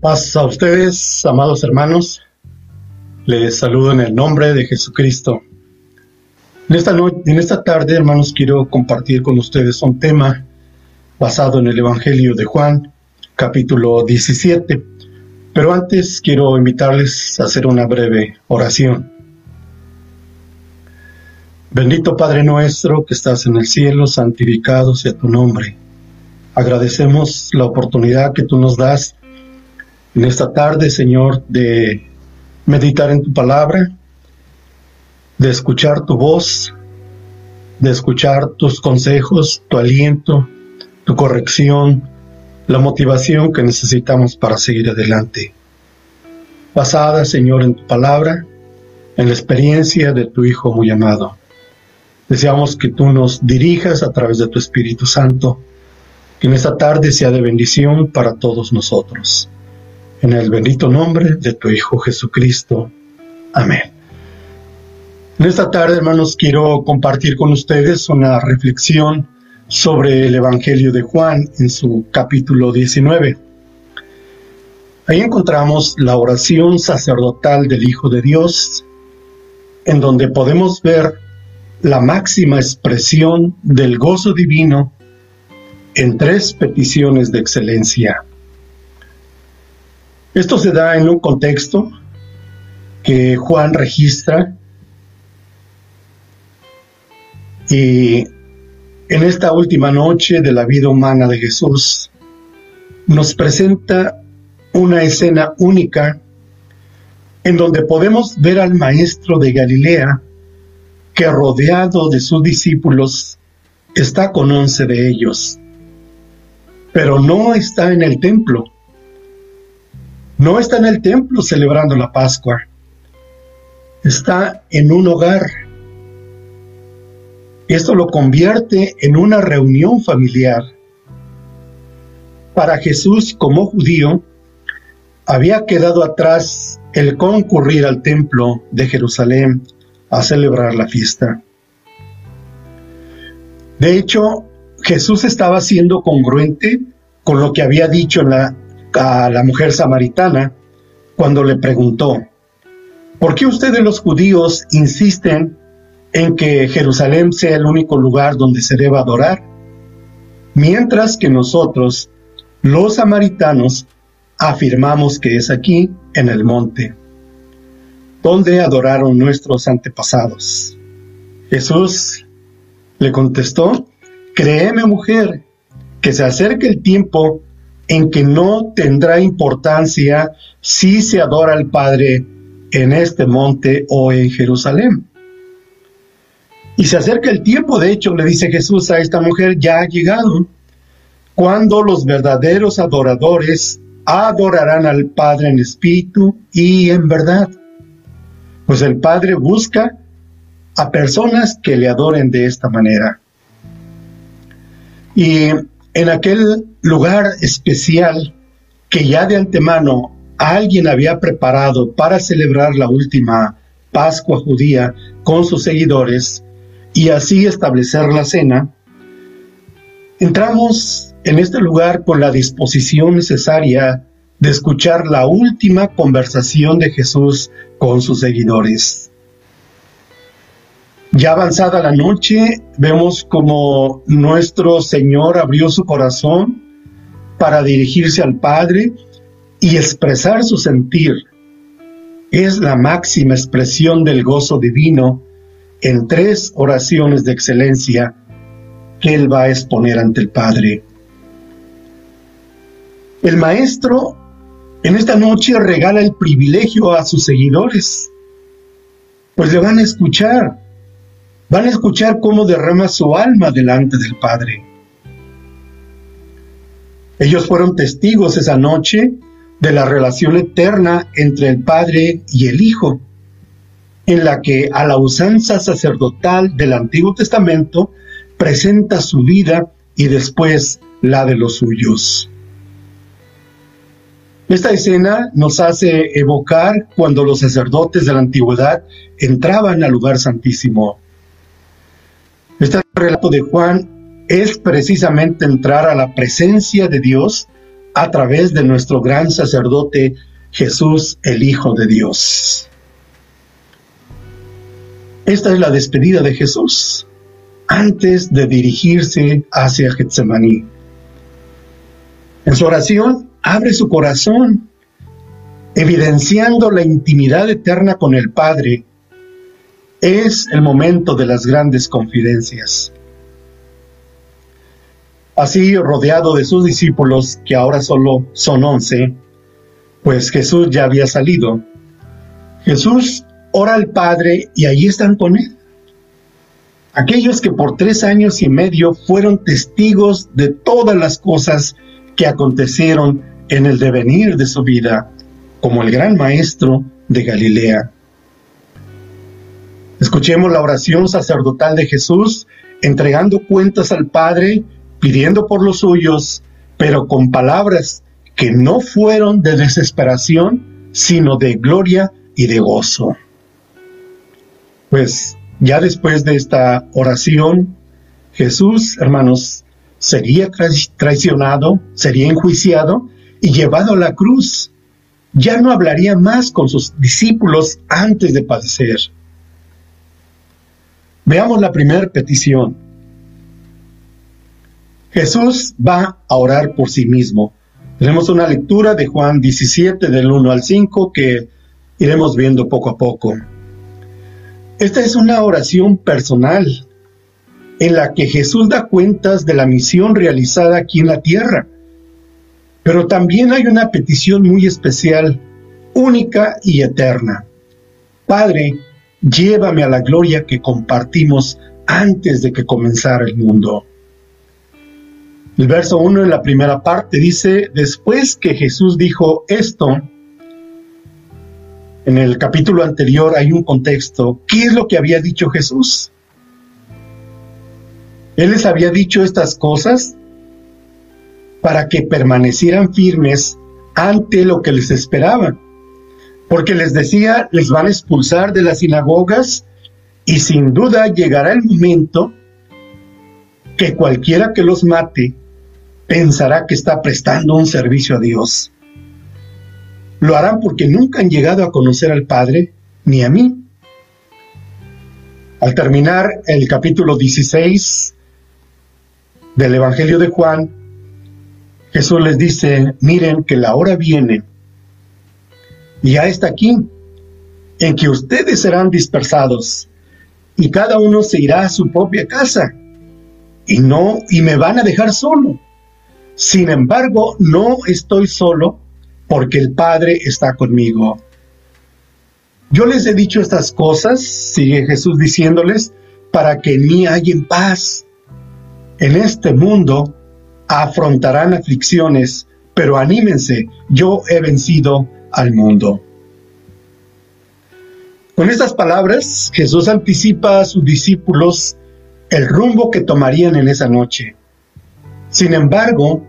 Paz a ustedes, amados hermanos. Les saludo en el nombre de Jesucristo. En esta, en esta tarde, hermanos, quiero compartir con ustedes un tema basado en el Evangelio de Juan, capítulo 17. Pero antes quiero invitarles a hacer una breve oración. Bendito Padre nuestro que estás en el cielo, santificado sea tu nombre. Agradecemos la oportunidad que tú nos das en esta tarde, Señor, de meditar en tu palabra, de escuchar tu voz, de escuchar tus consejos, tu aliento, tu corrección, la motivación que necesitamos para seguir adelante. Basada, Señor, en tu palabra, en la experiencia de tu Hijo muy amado. Deseamos que tú nos dirijas a través de tu Espíritu Santo, que en esta tarde sea de bendición para todos nosotros. En el bendito nombre de tu Hijo Jesucristo. Amén. En esta tarde, hermanos, quiero compartir con ustedes una reflexión sobre el Evangelio de Juan en su capítulo 19. Ahí encontramos la oración sacerdotal del Hijo de Dios, en donde podemos ver la máxima expresión del gozo divino en tres peticiones de excelencia. Esto se da en un contexto que Juan registra y en esta última noche de la vida humana de Jesús nos presenta una escena única en donde podemos ver al maestro de Galilea que rodeado de sus discípulos está con once de ellos, pero no está en el templo no está en el templo celebrando la Pascua, está en un hogar. Esto lo convierte en una reunión familiar. Para Jesús como judío, había quedado atrás el concurrir al templo de Jerusalén a celebrar la fiesta. De hecho, Jesús estaba siendo congruente con lo que había dicho en la a la mujer samaritana cuando le preguntó, ¿por qué ustedes los judíos insisten en que Jerusalén sea el único lugar donde se deba adorar? Mientras que nosotros, los samaritanos, afirmamos que es aquí, en el monte, donde adoraron nuestros antepasados. Jesús le contestó, créeme mujer, que se acerque el tiempo en que no tendrá importancia si se adora al Padre en este monte o en Jerusalén. Y se acerca el tiempo, de hecho, le dice Jesús a esta mujer, ya ha llegado, cuando los verdaderos adoradores adorarán al Padre en espíritu y en verdad. Pues el Padre busca a personas que le adoren de esta manera. Y en aquel lugar especial que ya de antemano alguien había preparado para celebrar la última Pascua judía con sus seguidores y así establecer la cena, entramos en este lugar con la disposición necesaria de escuchar la última conversación de Jesús con sus seguidores. Ya avanzada la noche, vemos como nuestro Señor abrió su corazón para dirigirse al Padre y expresar su sentir. Es la máxima expresión del gozo divino en tres oraciones de excelencia que Él va a exponer ante el Padre. El Maestro en esta noche regala el privilegio a sus seguidores, pues le van a escuchar van a escuchar cómo derrama su alma delante del Padre. Ellos fueron testigos esa noche de la relación eterna entre el Padre y el Hijo, en la que a la usanza sacerdotal del Antiguo Testamento presenta su vida y después la de los suyos. Esta escena nos hace evocar cuando los sacerdotes de la antigüedad entraban al lugar santísimo relato de Juan es precisamente entrar a la presencia de Dios a través de nuestro gran sacerdote Jesús, el Hijo de Dios. Esta es la despedida de Jesús antes de dirigirse hacia Getsemaní. En su oración abre su corazón, evidenciando la intimidad eterna con el Padre. Es el momento de las grandes confidencias. Así, rodeado de sus discípulos, que ahora solo son once, pues Jesús ya había salido, Jesús ora al Padre y allí están con él. Aquellos que por tres años y medio fueron testigos de todas las cosas que acontecieron en el devenir de su vida, como el gran maestro de Galilea. Escuchemos la oración sacerdotal de Jesús, entregando cuentas al Padre, pidiendo por los suyos, pero con palabras que no fueron de desesperación, sino de gloria y de gozo. Pues ya después de esta oración, Jesús, hermanos, sería traicionado, sería enjuiciado y llevado a la cruz. Ya no hablaría más con sus discípulos antes de padecer. Veamos la primera petición. Jesús va a orar por sí mismo. Tenemos una lectura de Juan 17 del 1 al 5 que iremos viendo poco a poco. Esta es una oración personal en la que Jesús da cuentas de la misión realizada aquí en la tierra. Pero también hay una petición muy especial, única y eterna. Padre, llévame a la gloria que compartimos antes de que comenzara el mundo. El verso 1 en la primera parte dice, después que Jesús dijo esto, en el capítulo anterior hay un contexto. ¿Qué es lo que había dicho Jesús? Él les había dicho estas cosas para que permanecieran firmes ante lo que les esperaba. Porque les decía, les van a expulsar de las sinagogas y sin duda llegará el momento que cualquiera que los mate pensará que está prestando un servicio a Dios. Lo harán porque nunca han llegado a conocer al Padre ni a mí. Al terminar el capítulo 16 del Evangelio de Juan, Jesús les dice, miren que la hora viene y ya está aquí, en que ustedes serán dispersados y cada uno se irá a su propia casa y no y me van a dejar solo. Sin embargo, no estoy solo porque el Padre está conmigo. Yo les he dicho estas cosas, sigue Jesús diciéndoles, para que en mí en paz. En este mundo afrontarán aflicciones, pero anímense, yo he vencido al mundo. Con estas palabras, Jesús anticipa a sus discípulos el rumbo que tomarían en esa noche. Sin embargo,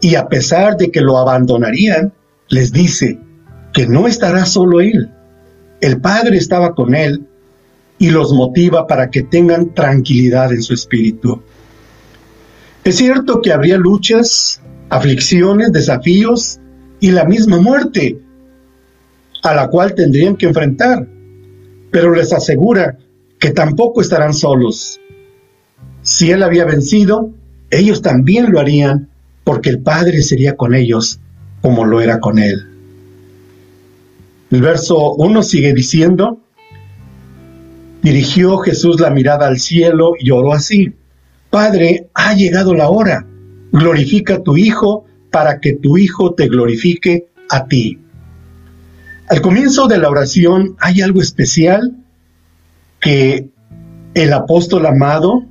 y a pesar de que lo abandonarían, les dice que no estará solo él. El Padre estaba con él y los motiva para que tengan tranquilidad en su espíritu. Es cierto que habría luchas, aflicciones, desafíos y la misma muerte a la cual tendrían que enfrentar, pero les asegura que tampoco estarán solos. Si Él había vencido, ellos también lo harían porque el Padre sería con ellos como lo era con él. El verso 1 sigue diciendo, dirigió Jesús la mirada al cielo y oró así, Padre, ha llegado la hora, glorifica a tu Hijo para que tu Hijo te glorifique a ti. Al comienzo de la oración hay algo especial que el apóstol amado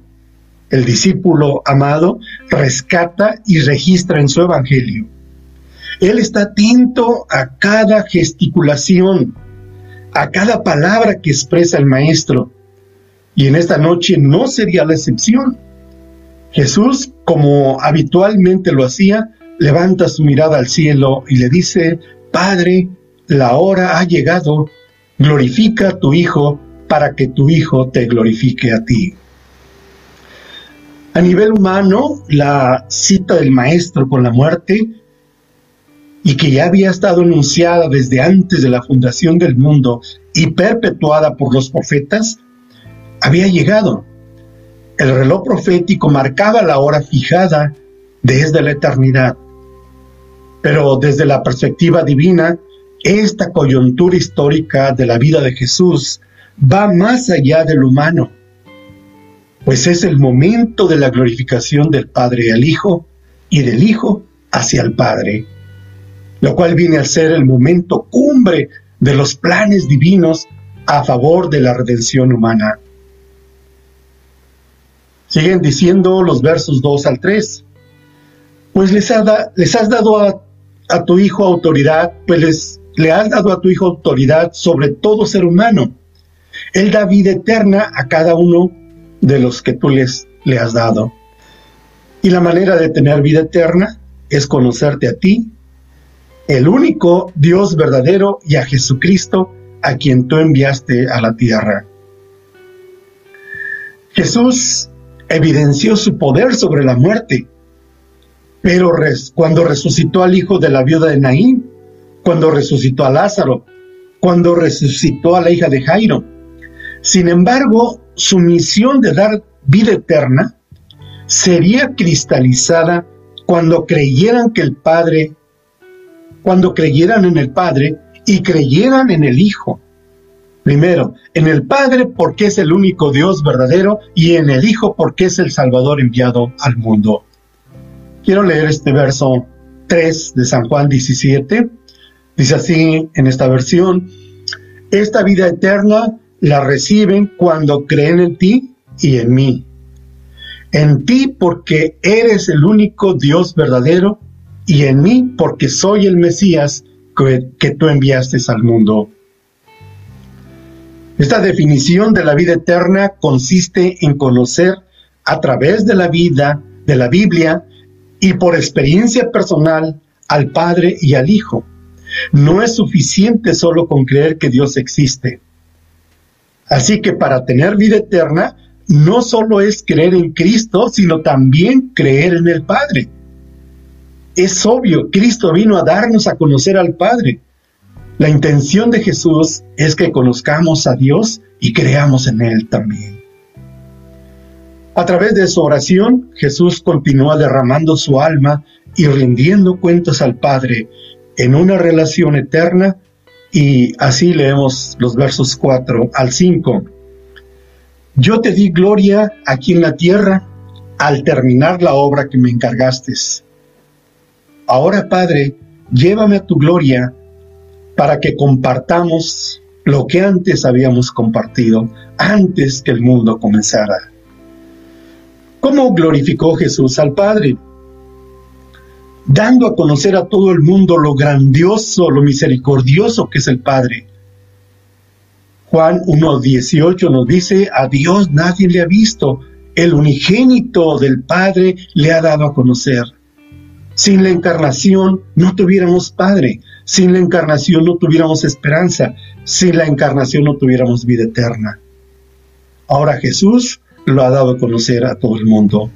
el discípulo amado, rescata y registra en su evangelio. Él está atento a cada gesticulación, a cada palabra que expresa el maestro. Y en esta noche no sería la excepción. Jesús, como habitualmente lo hacía, levanta su mirada al cielo y le dice, Padre, la hora ha llegado, glorifica a tu Hijo para que tu Hijo te glorifique a ti. A nivel humano, la cita del maestro con la muerte y que ya había estado anunciada desde antes de la fundación del mundo y perpetuada por los profetas, había llegado. El reloj profético marcaba la hora fijada desde la eternidad. Pero desde la perspectiva divina, esta coyuntura histórica de la vida de Jesús va más allá del humano, pues es el momento de la glorificación del Padre al Hijo y del Hijo hacia el Padre, lo cual viene a ser el momento cumbre de los planes divinos a favor de la redención humana. Siguen diciendo los versos 2 al 3. Pues les, les has dado a, a, tu hijo autoridad, pues le has dado a tu hijo autoridad sobre todo ser humano. Él da vida eterna a cada uno de los que tú les, le has dado. Y la manera de tener vida eterna es conocerte a ti, el único Dios verdadero, y a Jesucristo, a quien tú enviaste a la tierra. Jesús evidenció su poder sobre la muerte, pero cuando resucitó al hijo de la viuda de Naín, cuando resucitó a Lázaro, cuando resucitó a la hija de Jairo. Sin embargo, su misión de dar vida eterna sería cristalizada cuando creyeran que el Padre, cuando creyeran en el Padre y creyeran en el Hijo. Primero, en el Padre porque es el único Dios verdadero y en el Hijo porque es el Salvador enviado al mundo. Quiero leer este verso 3 de San Juan 17. Dice así en esta versión, esta vida eterna la reciben cuando creen en ti y en mí. En ti porque eres el único Dios verdadero y en mí porque soy el Mesías que, que tú enviaste al mundo. Esta definición de la vida eterna consiste en conocer a través de la vida, de la Biblia y por experiencia personal al Padre y al Hijo. No es suficiente solo con creer que Dios existe. Así que para tener vida eterna, no solo es creer en Cristo, sino también creer en el Padre. Es obvio, Cristo vino a darnos a conocer al Padre. La intención de Jesús es que conozcamos a Dios y creamos en Él también. A través de su oración, Jesús continúa derramando su alma y rindiendo cuentas al Padre en una relación eterna y así leemos los versos 4 al 5. Yo te di gloria aquí en la tierra al terminar la obra que me encargaste. Ahora, Padre, llévame a tu gloria para que compartamos lo que antes habíamos compartido, antes que el mundo comenzara. ¿Cómo glorificó Jesús al Padre? Dando a conocer a todo el mundo lo grandioso, lo misericordioso que es el Padre. Juan 1.18 nos dice, a Dios nadie le ha visto, el unigénito del Padre le ha dado a conocer. Sin la encarnación no tuviéramos Padre, sin la encarnación no tuviéramos esperanza, sin la encarnación no tuviéramos vida eterna. Ahora Jesús lo ha dado a conocer a todo el mundo.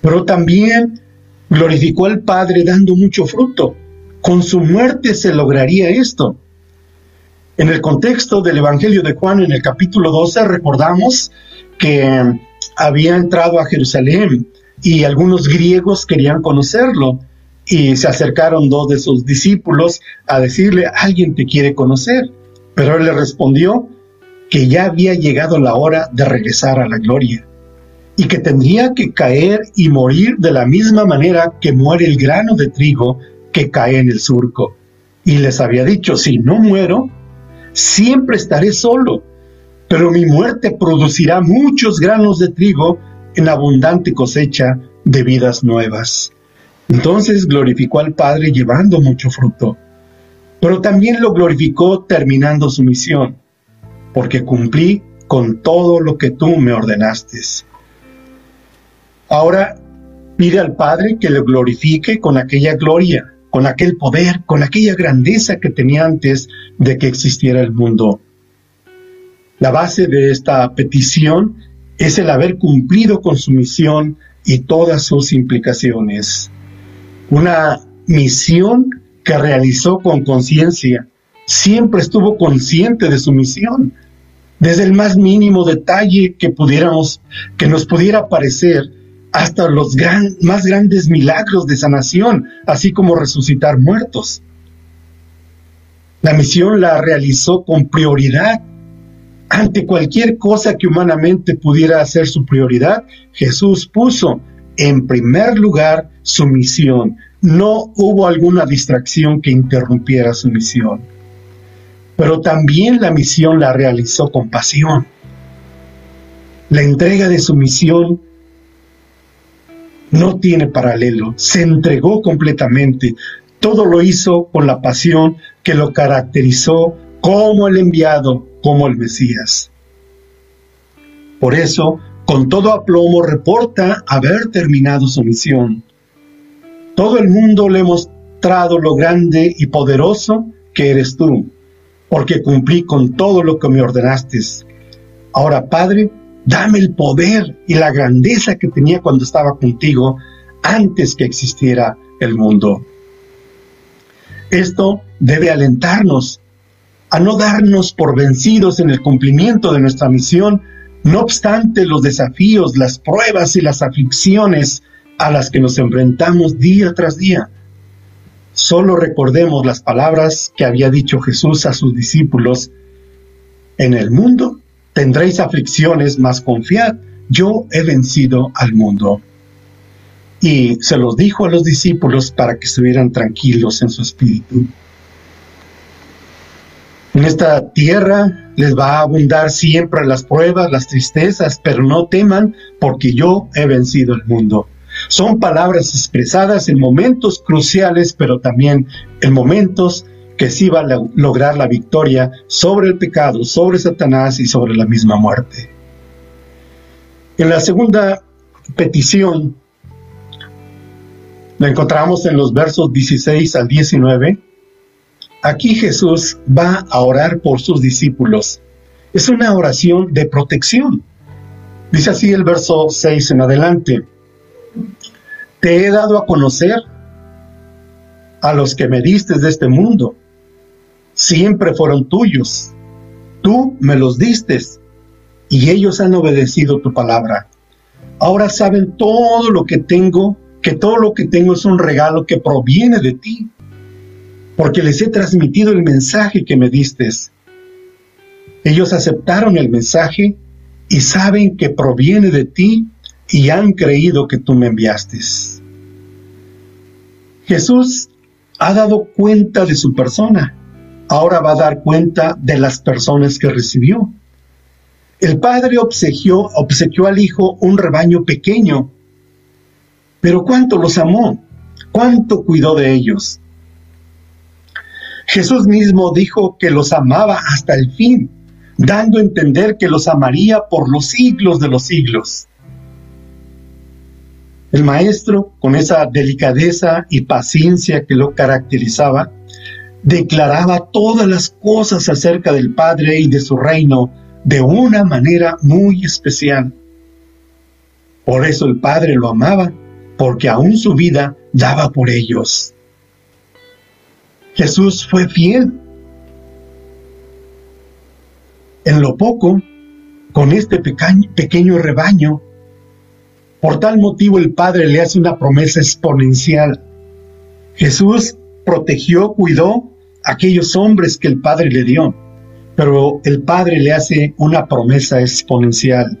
Pero también glorificó al Padre dando mucho fruto. Con su muerte se lograría esto. En el contexto del Evangelio de Juan, en el capítulo 12, recordamos que había entrado a Jerusalén y algunos griegos querían conocerlo y se acercaron dos de sus discípulos a decirle, alguien te quiere conocer. Pero él le respondió que ya había llegado la hora de regresar a la gloria y que tendría que caer y morir de la misma manera que muere el grano de trigo que cae en el surco. Y les había dicho, si no muero, siempre estaré solo, pero mi muerte producirá muchos granos de trigo en abundante cosecha de vidas nuevas. Entonces glorificó al Padre llevando mucho fruto, pero también lo glorificó terminando su misión, porque cumplí con todo lo que tú me ordenaste. Ahora pide al Padre que lo glorifique con aquella gloria, con aquel poder, con aquella grandeza que tenía antes de que existiera el mundo. La base de esta petición es el haber cumplido con su misión y todas sus implicaciones una misión que realizó con conciencia. Siempre estuvo consciente de su misión, desde el más mínimo detalle que pudiéramos, que nos pudiera parecer, hasta los más grandes milagros de sanación, así como resucitar muertos. La misión la realizó con prioridad. Ante cualquier cosa que humanamente pudiera ser su prioridad, Jesús puso en primer lugar su misión. No hubo alguna distracción que interrumpiera su misión. Pero también la misión la realizó con pasión. La entrega de su misión no tiene paralelo. Se entregó completamente. Todo lo hizo con la pasión que lo caracterizó como el enviado, como el Mesías. Por eso, con todo aplomo, reporta haber terminado su misión. Todo el mundo le ha mostrado lo grande y poderoso que eres tú, porque cumplí con todo lo que me ordenaste. Ahora, Padre, dame el poder y la grandeza que tenía cuando estaba contigo antes que existiera el mundo. Esto debe alentarnos a no darnos por vencidos en el cumplimiento de nuestra misión, no obstante los desafíos, las pruebas y las aflicciones a las que nos enfrentamos día tras día. Solo recordemos las palabras que había dicho Jesús a sus discípulos. En el mundo tendréis aflicciones, mas confiad, yo he vencido al mundo y se los dijo a los discípulos para que estuvieran tranquilos en su espíritu. En esta tierra les va a abundar siempre las pruebas, las tristezas, pero no teman porque yo he vencido el mundo. Son palabras expresadas en momentos cruciales, pero también en momentos que sí va a lograr la victoria sobre el pecado, sobre Satanás y sobre la misma muerte. En la segunda petición la encontramos en los versos 16 al 19. Aquí Jesús va a orar por sus discípulos. Es una oración de protección. Dice así el verso 6 en adelante. Te he dado a conocer a los que me diste de este mundo. Siempre fueron tuyos. Tú me los diste y ellos han obedecido tu palabra. Ahora saben todo lo que tengo que todo lo que tengo es un regalo que proviene de ti, porque les he transmitido el mensaje que me diste. Ellos aceptaron el mensaje y saben que proviene de ti y han creído que tú me enviaste. Jesús ha dado cuenta de su persona, ahora va a dar cuenta de las personas que recibió. El Padre obsequió, obsequió al Hijo un rebaño pequeño pero cuánto los amó, cuánto cuidó de ellos. Jesús mismo dijo que los amaba hasta el fin, dando a entender que los amaría por los siglos de los siglos. El maestro, con esa delicadeza y paciencia que lo caracterizaba, declaraba todas las cosas acerca del Padre y de su reino de una manera muy especial. Por eso el Padre lo amaba porque aún su vida daba por ellos. Jesús fue fiel. En lo poco, con este pequeño, rebaño, por tal motivo el Padre le hace una promesa exponencial. Jesús protegió, cuidó a aquellos hombres que el Padre le dio, pero el Padre le hace una promesa exponencial.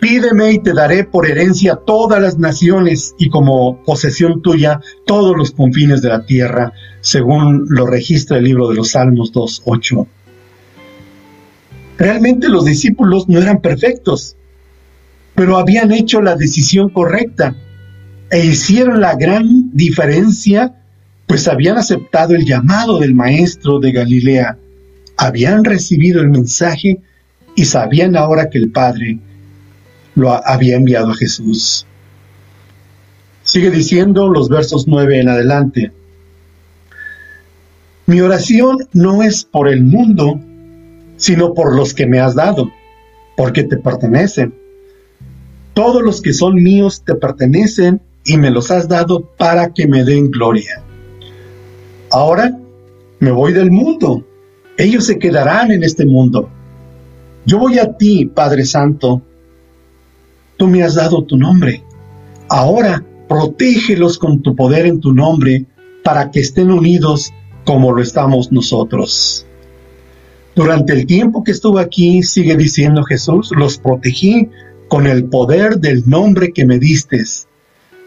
Pídeme y te daré por herencia todas las naciones y como posesión tuya todos los confines de la tierra, según lo registra el libro de los Salmos 2.8. Realmente los discípulos no eran perfectos, pero habían hecho la decisión correcta e hicieron la gran diferencia, pues habían aceptado el llamado del maestro de Galilea, habían recibido el mensaje y sabían ahora que el Padre lo había enviado a Jesús. Sigue diciendo los versos 9 en adelante. Mi oración no es por el mundo, sino por los que me has dado, porque te pertenecen. Todos los que son míos te pertenecen y me los has dado para que me den gloria. Ahora me voy del mundo. Ellos se quedarán en este mundo. Yo voy a ti, Padre Santo. Tú me has dado tu nombre. Ahora protégelos con tu poder en tu nombre para que estén unidos como lo estamos nosotros. Durante el tiempo que estuve aquí, sigue diciendo Jesús, los protegí con el poder del nombre que me diste.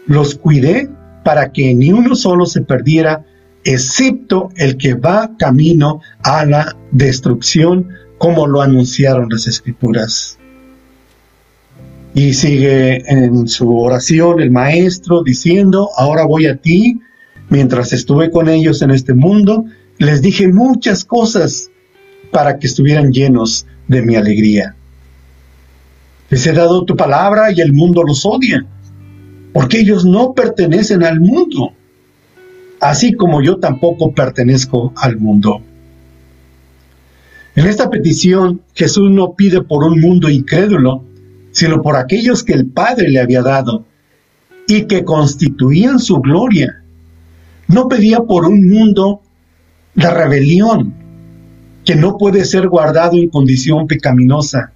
Los cuidé para que ni uno solo se perdiera, excepto el que va camino a la destrucción, como lo anunciaron las escrituras. Y sigue en su oración el maestro diciendo, ahora voy a ti, mientras estuve con ellos en este mundo, les dije muchas cosas para que estuvieran llenos de mi alegría. Les he dado tu palabra y el mundo los odia, porque ellos no pertenecen al mundo, así como yo tampoco pertenezco al mundo. En esta petición Jesús no pide por un mundo incrédulo, sino por aquellos que el Padre le había dado y que constituían su gloria. No pedía por un mundo de rebelión, que no puede ser guardado en condición pecaminosa.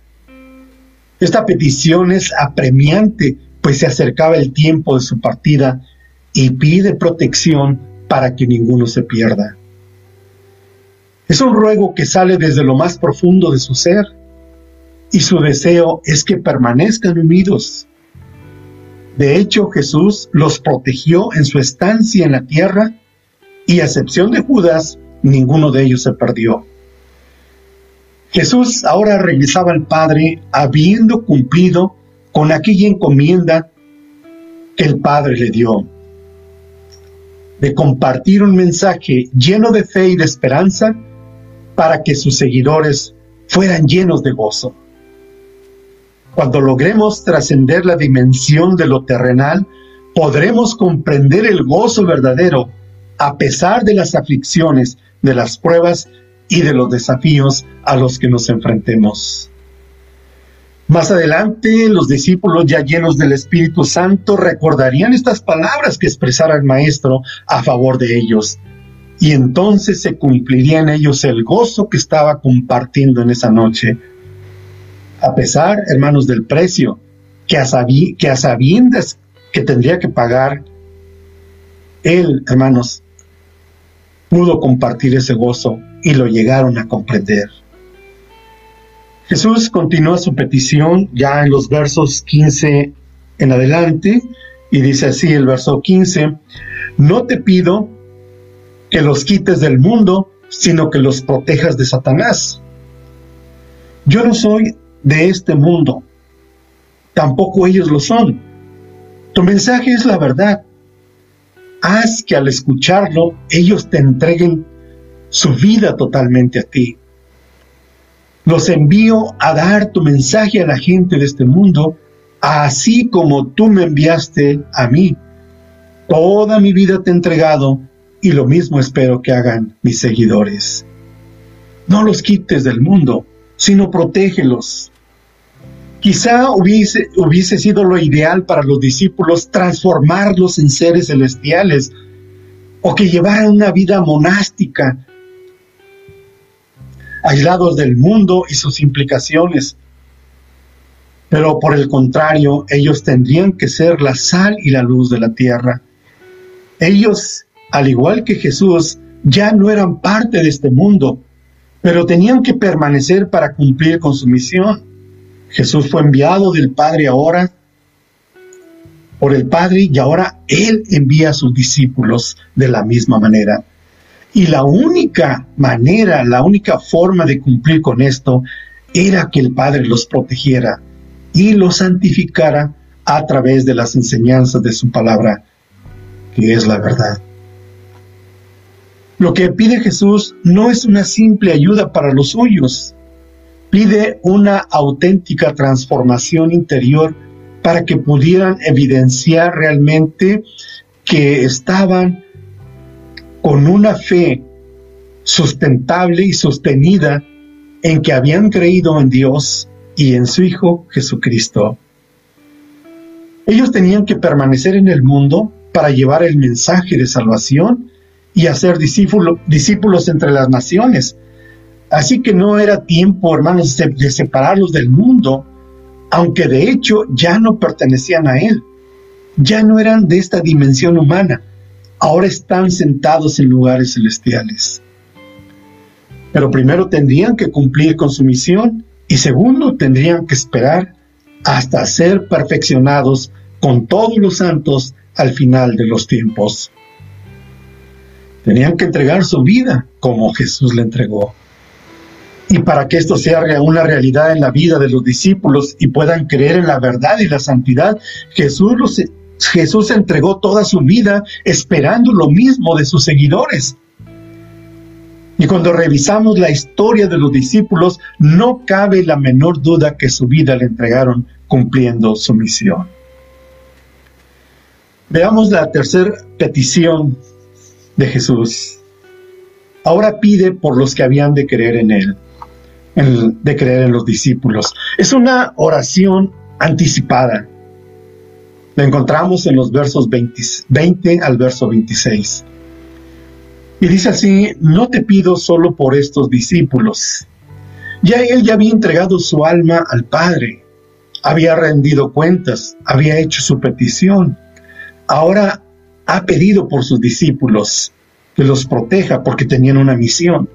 Esta petición es apremiante, pues se acercaba el tiempo de su partida y pide protección para que ninguno se pierda. Es un ruego que sale desde lo más profundo de su ser y su deseo es que permanezcan unidos. De hecho, Jesús los protegió en su estancia en la tierra y a excepción de Judas, ninguno de ellos se perdió. Jesús ahora regresaba al Padre habiendo cumplido con aquella encomienda que el Padre le dio, de compartir un mensaje lleno de fe y de esperanza para que sus seguidores fueran llenos de gozo. Cuando logremos trascender la dimensión de lo terrenal, podremos comprender el gozo verdadero a pesar de las aflicciones, de las pruebas y de los desafíos a los que nos enfrentemos. Más adelante, los discípulos ya llenos del Espíritu Santo recordarían estas palabras que expresara el Maestro a favor de ellos. Y entonces se cumpliría en ellos el gozo que estaba compartiendo en esa noche. A pesar, hermanos, del precio que a, que a sabiendas que tendría que pagar, él, hermanos, pudo compartir ese gozo y lo llegaron a comprender. Jesús continúa su petición ya en los versos 15 en adelante y dice así el verso 15, no te pido que los quites del mundo, sino que los protejas de Satanás. Yo no soy de este mundo, tampoco ellos lo son. Tu mensaje es la verdad. Haz que al escucharlo ellos te entreguen su vida totalmente a ti. Los envío a dar tu mensaje a la gente de este mundo, así como tú me enviaste a mí. Toda mi vida te he entregado y lo mismo espero que hagan mis seguidores. No los quites del mundo, sino protégelos. Quizá hubiese, hubiese sido lo ideal para los discípulos transformarlos en seres celestiales o que llevaran una vida monástica aislados del mundo y sus implicaciones. Pero por el contrario, ellos tendrían que ser la sal y la luz de la tierra. Ellos, al igual que Jesús, ya no eran parte de este mundo, pero tenían que permanecer para cumplir con su misión. Jesús fue enviado del Padre ahora por el Padre y ahora Él envía a sus discípulos de la misma manera. Y la única manera, la única forma de cumplir con esto era que el Padre los protegiera y los santificara a través de las enseñanzas de su palabra, que es la verdad. Lo que pide Jesús no es una simple ayuda para los suyos, pide una auténtica transformación interior para que pudieran evidenciar realmente que estaban con una fe sustentable y sostenida en que habían creído en Dios y en su Hijo Jesucristo. Ellos tenían que permanecer en el mundo para llevar el mensaje de salvación y hacer discípulos entre las naciones. Así que no era tiempo, hermanos, de, separarlos del mundo, aunque de hecho ya no pertenecían a Él, ya no eran de esta dimensión humana, ahora están sentados en lugares celestiales. Pero primero tendrían que cumplir con su misión y segundo tendrían que esperar hasta ser perfeccionados con todos los santos al final de los tiempos. Tenían que entregar su vida como Jesús le entregó. Y para que esto sea una realidad en la vida de los discípulos y puedan creer en la verdad y la santidad, Jesús, los, Jesús entregó toda su vida esperando lo mismo de sus seguidores. Y cuando revisamos la historia de los discípulos, no cabe la menor duda que su vida le entregaron cumpliendo su misión. Veamos la tercera petición de Jesús. Ahora pide por los que habían de creer en Él de creer en los discípulos. Es una oración anticipada. La encontramos en los versos 20, al verso 26. Y dice así, no te pido solo por estos discípulos. Ya él ya había entregado su alma al Padre, había rendido cuentas, había hecho su petición. Ahora ha pedido por sus discípulos que los proteja porque tenían una misión.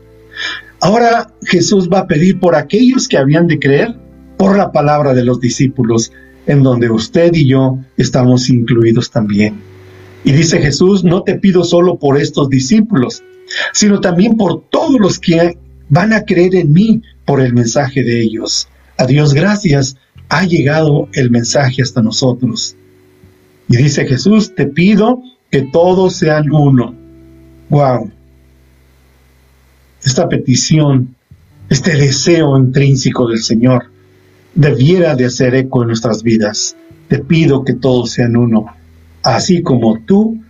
Ahora Jesús va a pedir por aquellos que habían de creer por la palabra de los discípulos, en donde usted y yo estamos incluidos también. Y dice Jesús, no te pido solo por estos discípulos, sino también por todos los que van a creer en mí por el mensaje de ellos. A Dios gracias, ha llegado el mensaje hasta nosotros. Y dice Jesús, te pido que todos sean uno. Wow esta petición, este deseo intrínseco del Señor, debiera de hacer eco en nuestras vidas. Te pido que todos sean uno, así como tú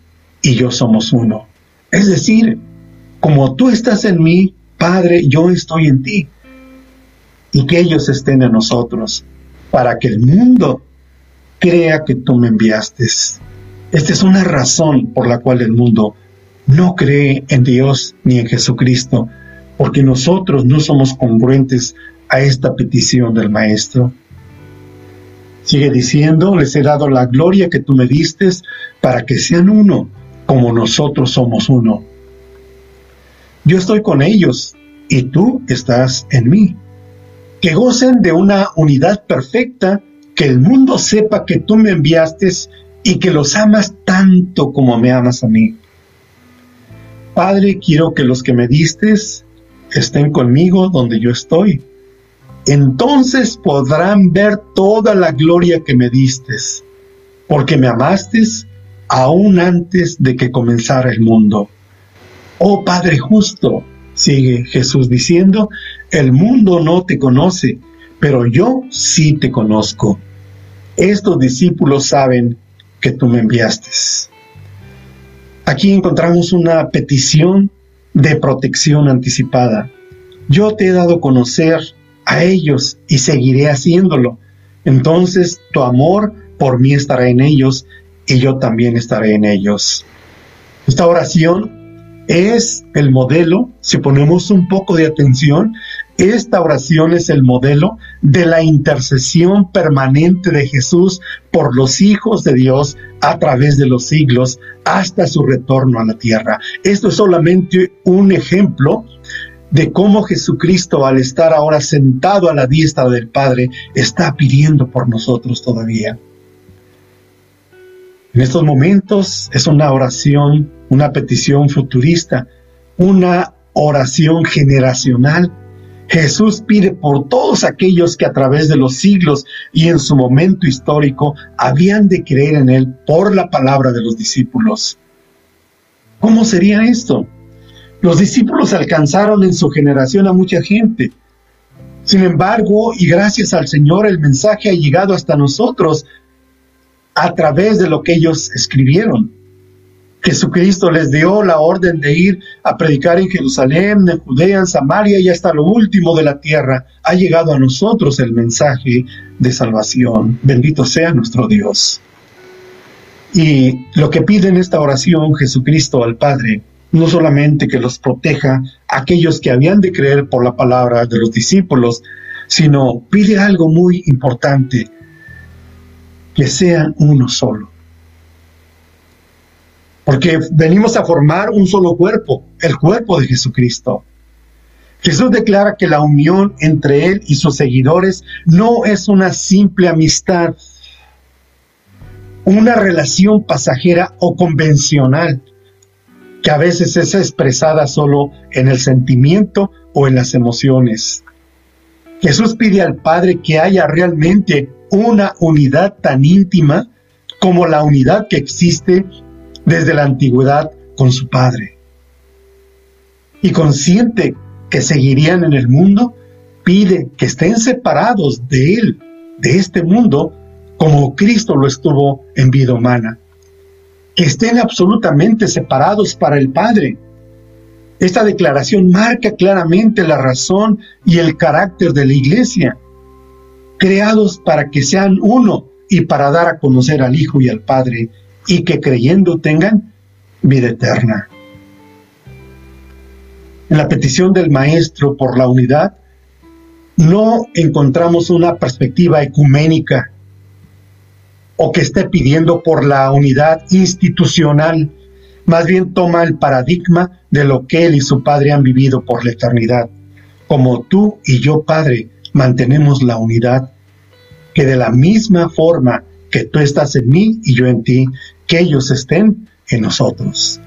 y yo somos uno. Es decir, como tú estás en mí, Padre, yo estoy en ti. Y que ellos estén en nosotros, para que el mundo crea que tú me enviaste. Esta es una razón por la cual el mundo no cree en Dios ni en Jesucristo, porque nosotros no somos congruentes a esta petición del Maestro. Sigue diciendo, les he dado la gloria que tú me diste para que sean uno, como nosotros somos uno. Yo estoy con ellos y tú estás en mí. Que gocen de una unidad perfecta, que el mundo sepa que tú me enviaste y que los amas tanto como me amas a mí. Padre, quiero que los que me distes estén conmigo donde yo estoy. Entonces podrán ver toda la gloria que me diste, porque me amaste aún antes de que comenzara el mundo. Oh Padre justo, sigue Jesús diciendo, el mundo no te conoce, pero yo sí te conozco. Estos discípulos saben que tú me enviaste. Aquí encontramos una petición de protección anticipada. Yo te he dado a conocer a ellos y seguiré haciéndolo. Entonces tu amor por mí estará en ellos y yo también estaré en ellos. Esta oración es el modelo, si ponemos un poco de atención, esta oración es el modelo de la intercesión permanente de Jesús por los hijos de Dios a través de los siglos hasta su retorno a la tierra. Esto es solamente un ejemplo de cómo Jesucristo, al estar ahora sentado a la diestra del Padre, está pidiendo por nosotros todavía. En estos momentos es una oración, una petición futurista, una oración generacional Jesús pide por todos aquellos que a través de los siglos y en su momento histórico habían de creer en Él por la palabra de los discípulos. ¿Cómo sería esto? Los discípulos alcanzaron en su generación a mucha gente. Sin embargo, y gracias al Señor, el mensaje ha llegado hasta nosotros a través de lo que ellos escribieron. Jesucristo les dio la orden de ir a predicar en Jerusalén, en Judea, en Samaria y hasta lo último de la tierra. Ha llegado a nosotros el mensaje de salvación. Bendito sea nuestro Dios. Y lo que pide en esta oración Jesucristo al Padre no solamente que los proteja aquellos que habían de creer por la palabra de los discípulos, sino pide algo muy importante, que sean uno solo. Porque venimos a formar un solo cuerpo, el cuerpo de Jesucristo. Jesús declara que la unión entre Él y sus seguidores no es una simple amistad, una relación pasajera o convencional, que a veces es expresada solo en el sentimiento o en las emociones. Jesús pide al Padre que haya realmente una unidad tan íntima como la unidad que existe desde la antigüedad con su Padre. Y consciente que seguirían en el mundo, pide que estén separados de Él, de este mundo, como Cristo lo estuvo en vida humana. Que estén absolutamente separados para el Padre. Esta declaración marca claramente la razón y el carácter de la iglesia, creados para que sean uno y para dar a conocer al Hijo y al Padre, y que creyendo tengan vida eterna. En la petición del Maestro por la unidad, no encontramos una perspectiva ecuménica o que esté pidiendo por la unidad institucional, más bien toma el paradigma de lo que él y su Padre han vivido por la eternidad. Como tú y yo, Padre, mantenemos la unidad, que de la misma forma que tú estás en mí y yo en ti, que ellos estén en nosotros.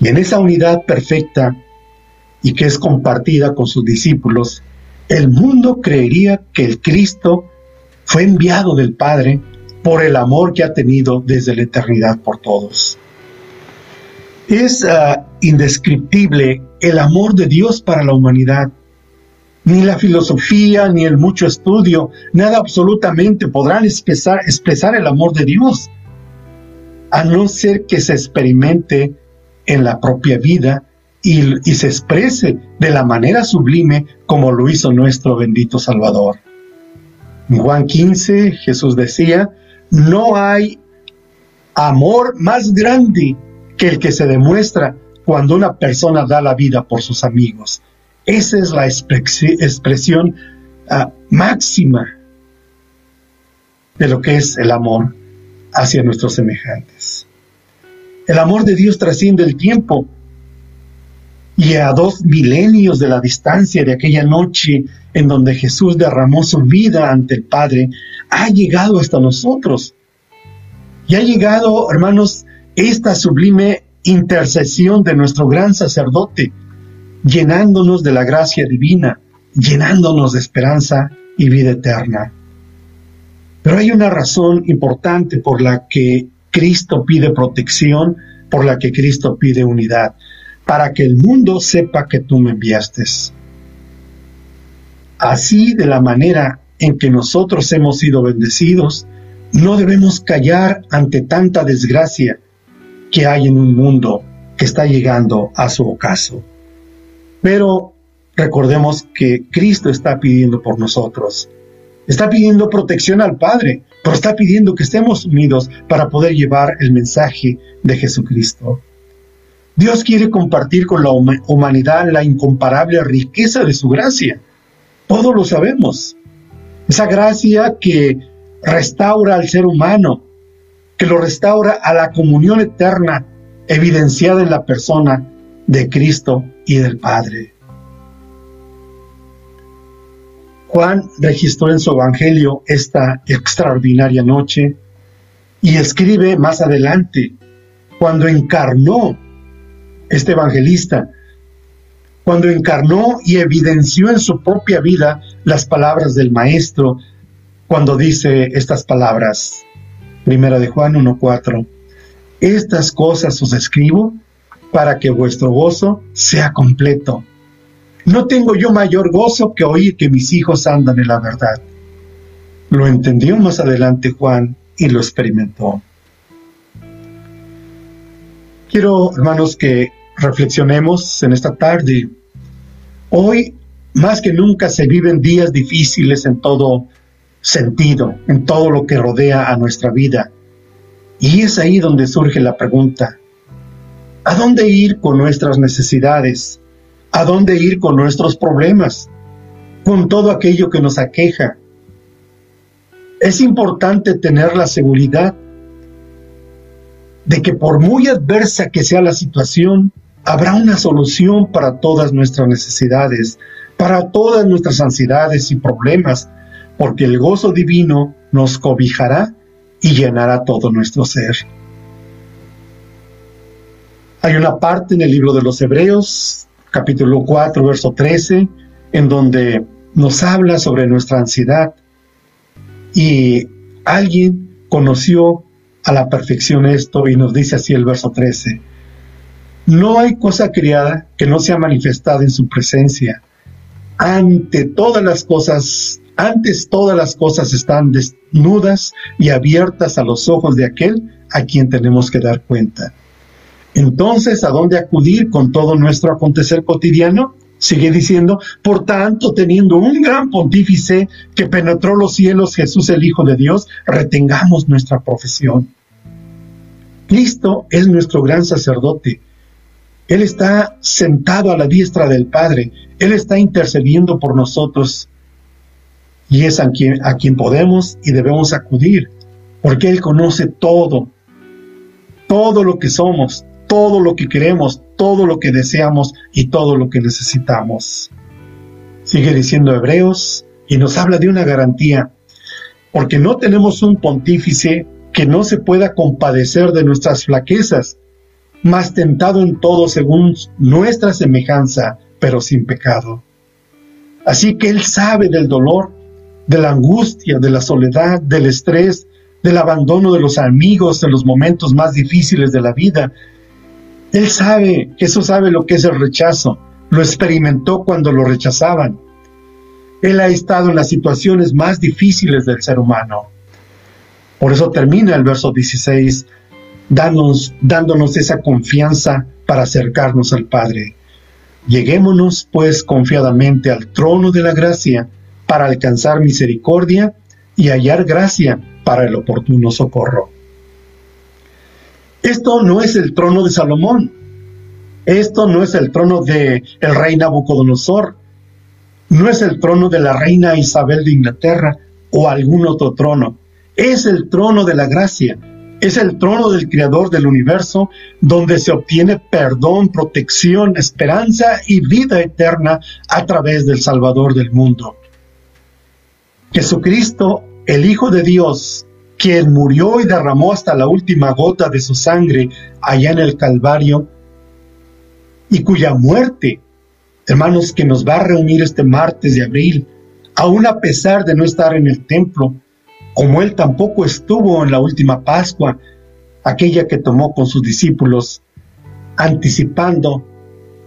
Y en esa unidad perfecta y que es compartida con sus discípulos, el mundo creería que el Cristo fue enviado del Padre por el amor que ha tenido desde la eternidad por todos. Es ah, indescriptible el amor de Dios para la humanidad. Ni la filosofía, ni el mucho estudio, nada absolutamente podrán expresar, expresar el amor de Dios, a no ser que se experimente en la propia vida y, se exprese de la manera sublime como lo hizo nuestro bendito Salvador. En Juan 15 Jesús decía, no hay amor más grande que el que se demuestra cuando una persona da la vida por sus amigos. Esa es la expresión ah, máxima de lo que es el amor hacia nuestros semejantes. El amor de Dios trasciende el tiempo y a dos milenios de la distancia de aquella noche en donde Jesús derramó su vida ante el Padre, ha llegado hasta nosotros. Y ha llegado, hermanos, esta sublime intercesión de nuestro gran sacerdote, llenándonos de la gracia divina, llenándonos de esperanza y vida eterna. Pero hay una razón importante por la que Cristo pide protección, por la que Cristo pide unidad para que el mundo sepa que tú me enviaste. Así de la manera en que nosotros hemos sido bendecidos, no debemos callar ante tanta desgracia que hay en un mundo que está llegando a su ocaso. Pero recordemos que Cristo está pidiendo por nosotros. Está pidiendo protección al Padre, pero está pidiendo que estemos unidos para poder llevar el mensaje de Jesucristo. Dios quiere compartir con la humanidad la incomparable riqueza de su gracia. Todos lo sabemos. Esa gracia que restaura al ser humano, que lo restaura a la comunión eterna evidenciada en la persona de Cristo y del Padre. Juan registró en su Evangelio esta extraordinaria noche y escribe más adelante, cuando encarnó este evangelista, cuando encarnó y evidenció en su propia vida las palabras del Maestro, cuando dice estas palabras, primera de Juan 1.4, estas cosas os escribo para que vuestro gozo sea completo. No tengo yo mayor gozo que oír que mis hijos andan en la verdad. Lo entendió más adelante Juan y lo experimentó. Quiero, hermanos, que reflexionemos en esta tarde. Hoy, más que nunca, se viven días difíciles en todo sentido, en todo lo que rodea a nuestra vida. Y es ahí donde surge la pregunta, ¿A dónde ir con nuestras necesidades? ¿A dónde ir con nuestros problemas? Con todo aquello que nos aqueja. Es importante tener la seguridad de que por muy adversa que sea la situación, habrá una solución para todas nuestras necesidades, para todas nuestras ansiedades y problemas, porque el gozo divino nos cobijará y llenará todo nuestro ser. Hay una parte en el libro de los Hebreos, capítulo 4, verso 13, en donde nos habla sobre nuestra ansiedad y alguien conoció a la perfección esto y nos dice así el verso 13. No hay cosa criada que no sea manifestada en su presencia. Ante todas las cosas, antes todas las cosas están desnudas y abiertas a los ojos de aquel a quien tenemos que dar cuenta. Entonces, ¿a dónde acudir con todo nuestro acontecer cotidiano? Sigue diciendo, por tanto, teniendo un gran pontífice que penetró los cielos, Jesús el Hijo de Dios, retengamos nuestra profesión. Cristo es nuestro gran sacerdote. Él está sentado a la diestra del Padre. Él está intercediendo por nosotros. Y es a quien, a quien podemos y debemos acudir, porque Él conoce todo, todo lo que somos, todo lo que queremos, todo lo que deseamos y todo lo que necesitamos. Sigue diciendo Hebreos y nos habla de una garantía, porque no tenemos un pontífice que no se pueda compadecer de nuestras flaquezas, más tentado en todo según nuestra semejanza, pero sin pecado. Así que Él sabe del dolor, de la angustia, de la soledad, del estrés, del abandono de los amigos en los momentos más difíciles de la vida él sabe, Jesús sabe lo que es el rechazo, lo experimentó cuando lo rechazaban. Él ha estado en las situaciones más difíciles del ser humano. Por eso termina el verso 16 dándonos, dándonos esa confianza para acercarnos al Padre. Lleguémonos pues confiadamente al trono de la gracia para alcanzar misericordia y hallar gracia para el oportuno socorro. Esto no es el trono de Salomón. Esto no es el trono de el rey Nabucodonosor. No es el trono de la reina Isabel de Inglaterra o algún otro trono. Es el trono de la gracia. Es el trono del Creador del universo donde se obtiene perdón, protección, esperanza y vida eterna a través del Salvador del mundo. Jesucristo, el Hijo de Dios, quien murió y derramó hasta la última gota de su sangre allá en el Calvario, y cuya muerte, hermanos, que nos va a reunir este martes de abril, aún a pesar de no estar en el templo, como él tampoco estuvo en la última Pascua, aquella que tomó con sus discípulos, anticipando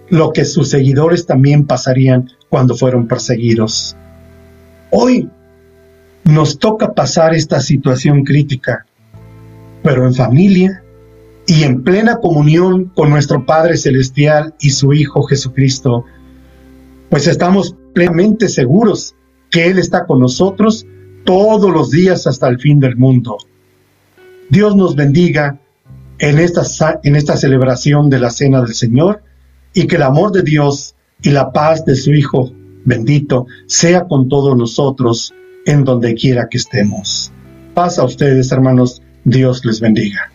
lo que sus seguidores también pasarían cuando fueron perseguidos. Hoy nos toca pasar esta situación crítica, pero en familia y en plena comunión con nuestro Padre Celestial y su Hijo Jesucristo, pues estamos plenamente seguros que Él está con nosotros todos los días hasta el fin del mundo. Dios nos bendiga en esta, en esta celebración de la Cena del Señor y que el amor de Dios y la paz de su Hijo bendito sea con todos nosotros en donde quiera que estemos. Paz a ustedes, hermanos. Dios les bendiga.